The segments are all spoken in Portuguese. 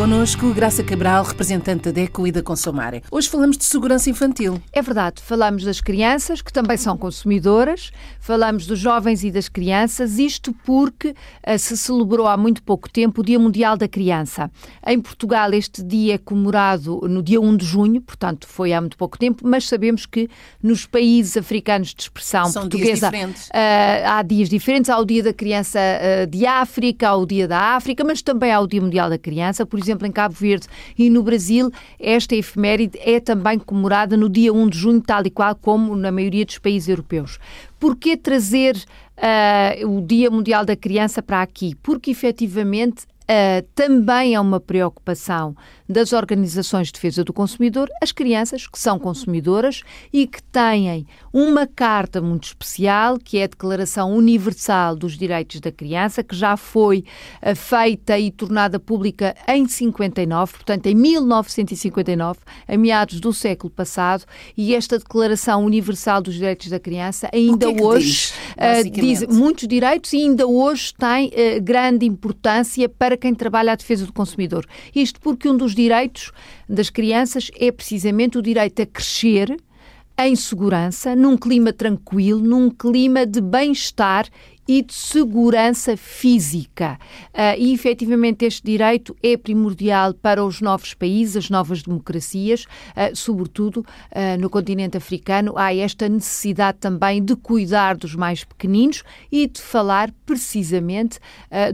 Conosco, Graça Cabral, representante da DECO e da Consomare. Hoje falamos de segurança infantil. É verdade, falamos das crianças, que também são consumidoras, falamos dos jovens e das crianças, isto porque uh, se celebrou há muito pouco tempo o Dia Mundial da Criança. Em Portugal, este dia é comemorado no dia 1 de junho, portanto foi há muito pouco tempo, mas sabemos que nos países africanos de expressão são portuguesa dias. Uh, há dias diferentes. Há o Dia da Criança uh, de África, há o Dia da África, mas também há o Dia Mundial da Criança. Por exemplo, exemplo, em Cabo Verde e no Brasil, esta efeméride é também comemorada no dia 1 de junho, tal e qual como na maioria dos países europeus. Por que trazer uh, o Dia Mundial da Criança para aqui? Porque efetivamente Uh, também é uma preocupação das organizações de defesa do consumidor, as crianças que são consumidoras e que têm uma carta muito especial, que é a Declaração Universal dos Direitos da Criança, que já foi uh, feita e tornada pública em 59, portanto em 1959, a meados do século passado, e esta Declaração Universal dos Direitos da Criança ainda é hoje diz, uh, diz muitos direitos e ainda hoje tem grande importância para quem trabalha a defesa do consumidor. Isto porque um dos direitos das crianças é precisamente o direito a crescer em segurança, num clima tranquilo, num clima de bem-estar e de segurança física. Uh, e efetivamente este direito é primordial para os novos países, as novas democracias, uh, sobretudo uh, no continente africano. Há esta necessidade também de cuidar dos mais pequeninos e de falar precisamente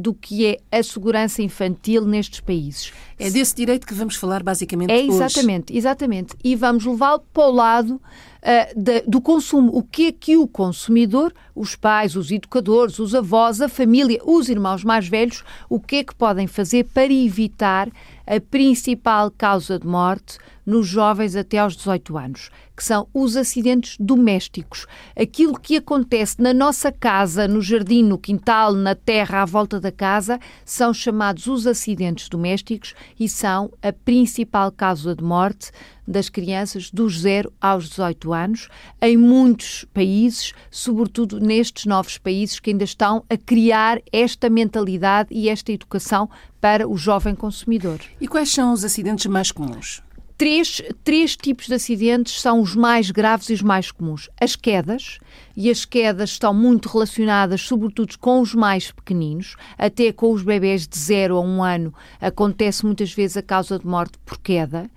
do que é a segurança infantil nestes países. É desse direito que vamos falar basicamente é hoje. Exatamente, exatamente. E vamos levá-lo para o lado uh, do consumo. O que é que o consumidor, os pais, os educadores, os avós, a família, os irmãos mais velhos, o que é que podem fazer para evitar a principal causa de morte nos jovens até aos 18 anos, que são os acidentes domésticos. Aquilo que acontece na nossa casa, no jardim, no quintal, na terra, à volta da casa, são chamados os acidentes domésticos e são a principal causa de morte das crianças dos 0 aos 18 anos, em muitos países, sobretudo nestes novos países que ainda estão a criar esta mentalidade e esta educação para o jovem consumidor. E quais são os acidentes mais comuns? Três, três tipos de acidentes são os mais graves e os mais comuns. As quedas, e as quedas estão muito relacionadas, sobretudo, com os mais pequeninos, até com os bebés de 0 a 1 um ano, acontece muitas vezes a causa de morte por queda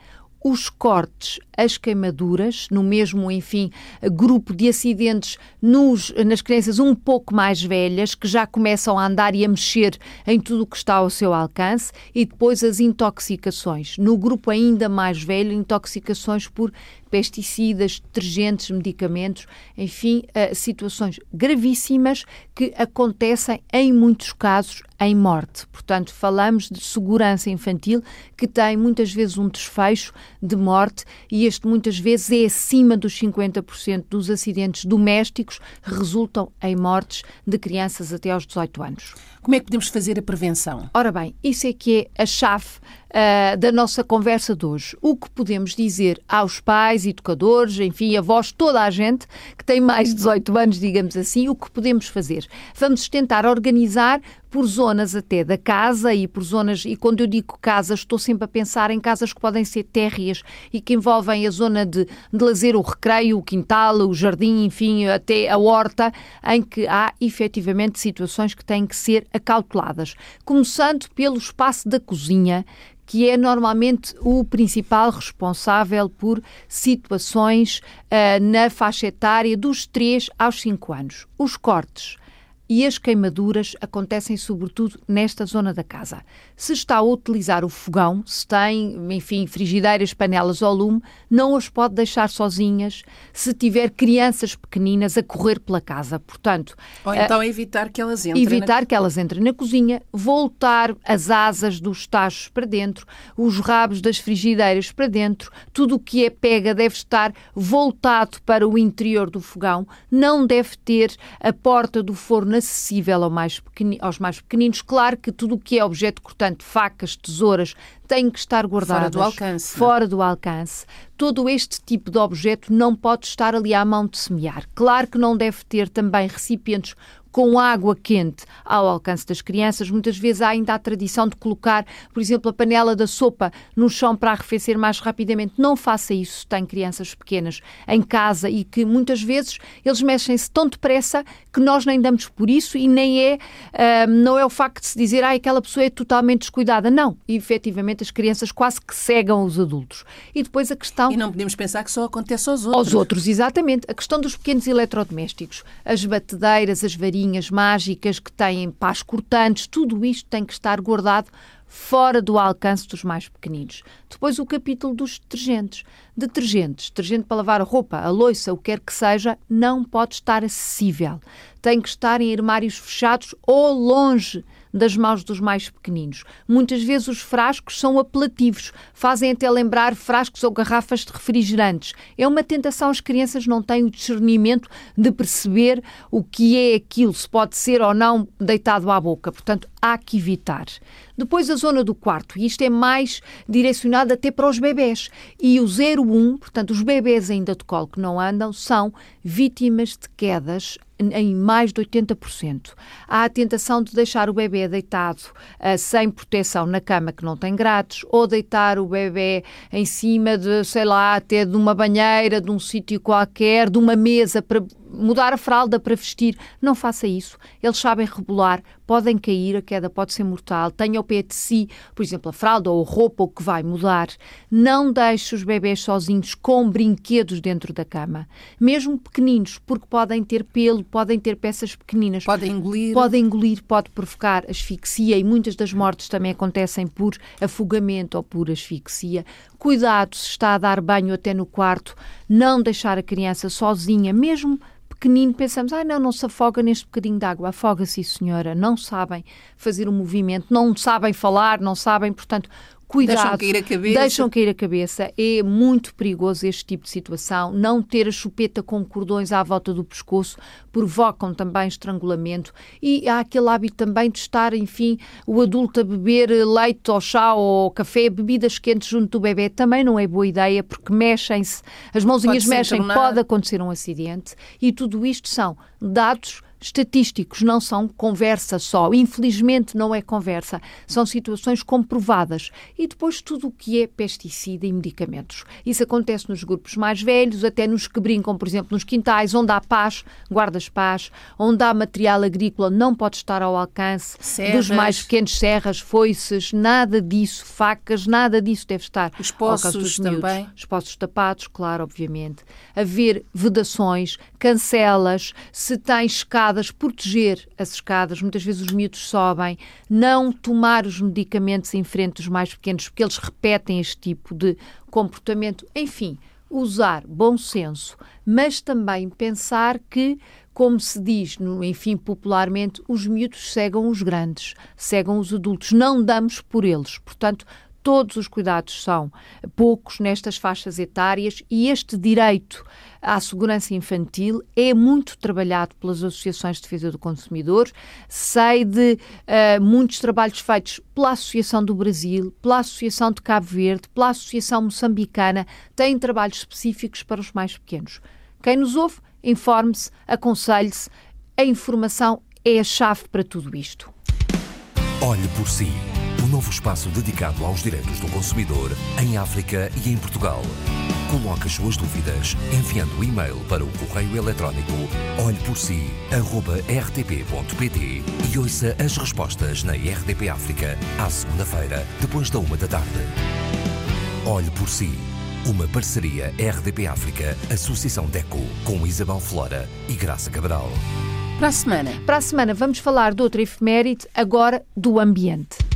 os cortes, as queimaduras, no mesmo, enfim, grupo de acidentes nos, nas crianças um pouco mais velhas, que já começam a andar e a mexer em tudo o que está ao seu alcance, e depois as intoxicações. No grupo ainda mais velho, intoxicações por pesticidas, detergentes, medicamentos, enfim, uh, situações gravíssimas que acontecem em muitos casos em morte. Portanto, falamos de segurança infantil que tem muitas vezes um desfecho de morte e este muitas vezes é acima dos 50% dos acidentes domésticos resultam em mortes de crianças até aos 18 anos. Como é que podemos fazer a prevenção? Ora bem, isso é que é a chave uh, da nossa conversa de hoje. O que podemos dizer aos pais, educadores, enfim, avós, toda a gente que tem mais de 18 anos, digamos assim, o que podemos fazer? Vamos tentar organizar por zonas até da casa e por zonas, e quando eu digo casas, estou sempre a pensar em casas que podem ser térreas e que envolvem a zona de, de lazer, o recreio, o quintal, o jardim, enfim, até a horta, em que há efetivamente situações que têm que ser acauteladas. Começando pelo espaço da cozinha, que é normalmente o principal responsável por situações uh, na faixa etária dos 3 aos 5 anos. Os cortes e as queimaduras acontecem sobretudo nesta zona da casa. Se está a utilizar o fogão, se tem, enfim, frigideiras, panelas ao lume, não as pode deixar sozinhas se tiver crianças pequeninas a correr pela casa. Portanto, ou então uh, evitar que elas entrem evitar na... que elas entrem na cozinha, voltar as asas dos tachos para dentro, os rabos das frigideiras para dentro, tudo o que é pega deve estar voltado para o interior do fogão, não deve ter a porta do forno acessível ao mais aos mais pequeninos. Claro que tudo o que é objeto cortante, facas, tesouras, tem que estar guardado fora do alcance. Fora do alcance todo este tipo de objeto não pode estar ali à mão de semear. Claro que não deve ter também recipientes com água quente ao alcance das crianças. Muitas vezes há ainda a tradição de colocar, por exemplo, a panela da sopa no chão para arrefecer mais rapidamente. Não faça isso se tem crianças pequenas em casa e que muitas vezes eles mexem-se tão depressa que nós nem damos por isso e nem é, uh, não é o facto de se dizer ah, aquela pessoa é totalmente descuidada. Não, e, efetivamente as crianças quase que cegam os adultos. E depois a questão... E não podemos pensar que só acontece aos outros. Aos outros, exatamente. A questão dos pequenos eletrodomésticos, as batedeiras, as varinhas, varinhas mágicas que têm pás cortantes, tudo isto tem que estar guardado fora do alcance dos mais pequeninos. Depois o capítulo dos detergentes. Detergentes, detergente para lavar a roupa, a loiça, o que quer que seja, não pode estar acessível. Tem que estar em armários fechados ou longe das mãos dos mais pequeninos. Muitas vezes os frascos são apelativos, fazem até lembrar frascos ou garrafas de refrigerantes. É uma tentação, as crianças não têm o discernimento de perceber o que é aquilo, se pode ser ou não deitado à boca. Portanto, há que evitar. Depois a zona do quarto, e isto é mais direcionado até para os bebés. E o 01, portanto, os bebés ainda de colo que não andam, são vítimas de quedas em mais de 80%. Há a tentação de deixar o bebê deitado uh, sem proteção na cama que não tem grades, ou deitar o bebê em cima de, sei lá, até de uma banheira, de um sítio qualquer, de uma mesa para mudar a fralda para vestir. Não faça isso. Eles sabem rebolar, podem cair, a queda pode ser mortal. Tenha ao pé de si, por exemplo, a fralda ou a roupa, o que vai mudar. Não deixe os bebés sozinhos com brinquedos dentro da cama. Mesmo pequeninos, porque podem ter pelo, podem ter peças pequeninas. Podem engolir. Podem engolir, pode provocar asfixia e muitas das mortes também acontecem por afogamento ou por asfixia. Cuidado se está a dar banho até no quarto, não deixar a criança sozinha, mesmo pequenino, pensamos, ah, não, não se afoga neste bocadinho de água. Afoga-se, senhora. Não sabem fazer o um movimento, não sabem falar, não sabem, portanto, cuidado. Deixam cair a cabeça. Deixam cair a cabeça. É muito perigoso este tipo de situação. Não ter a chupeta com cordões à volta do pescoço provocam também estrangulamento. E há aquele hábito também de estar, enfim, o adulto a beber leite ou chá ou café, bebidas quentes junto do bebê. Também não é boa ideia porque mexem-se, as mãozinhas mexem, pode acontecer um acidente. E tudo isto são dados estatísticos, não são conversa só. Infelizmente não é conversa, são situações comprovadas. E depois tudo o que é pesticida e medicamentos. Isso acontece nos grupos mais velhos, até nos que brincam, por exemplo, nos quintais, onde há paz, guardas-paz, onde há material agrícola, não pode estar ao alcance serras. dos mais pequenos, serras, foices, nada disso, facas, nada disso deve estar Os poços também. Os poços tapados, claro, obviamente. Haver vedações, cancelas, se tem escadas escadas, proteger as escadas, muitas vezes os miúdos sobem, não tomar os medicamentos em frente dos mais pequenos, porque eles repetem este tipo de comportamento. Enfim, usar bom senso, mas também pensar que, como se diz, no, enfim, popularmente, os miúdos cegam os grandes, cegam os adultos, não damos por eles. Portanto, todos os cuidados são poucos nestas faixas etárias e este direito à segurança infantil é muito trabalhado pelas associações de defesa do consumidor. Sei de uh, muitos trabalhos feitos pela Associação do Brasil, pela Associação de Cabo Verde, pela Associação Moçambicana, têm trabalhos específicos para os mais pequenos. Quem nos ouve, informe-se, aconselhe-se. A informação é a chave para tudo isto. Olhe por si. Um novo espaço dedicado aos direitos do consumidor em África e em Portugal. Coloque as suas dúvidas enviando o e-mail para o correio eletrónico olheporsi.rtp.pt e ouça as respostas na RDP África à segunda-feira, depois da uma da tarde. Olhe por si. Uma parceria RDP África, Associação DECO, com Isabel Flora e Graça Cabral. Para a semana. Para a semana vamos falar de outra efeméride, agora do ambiente.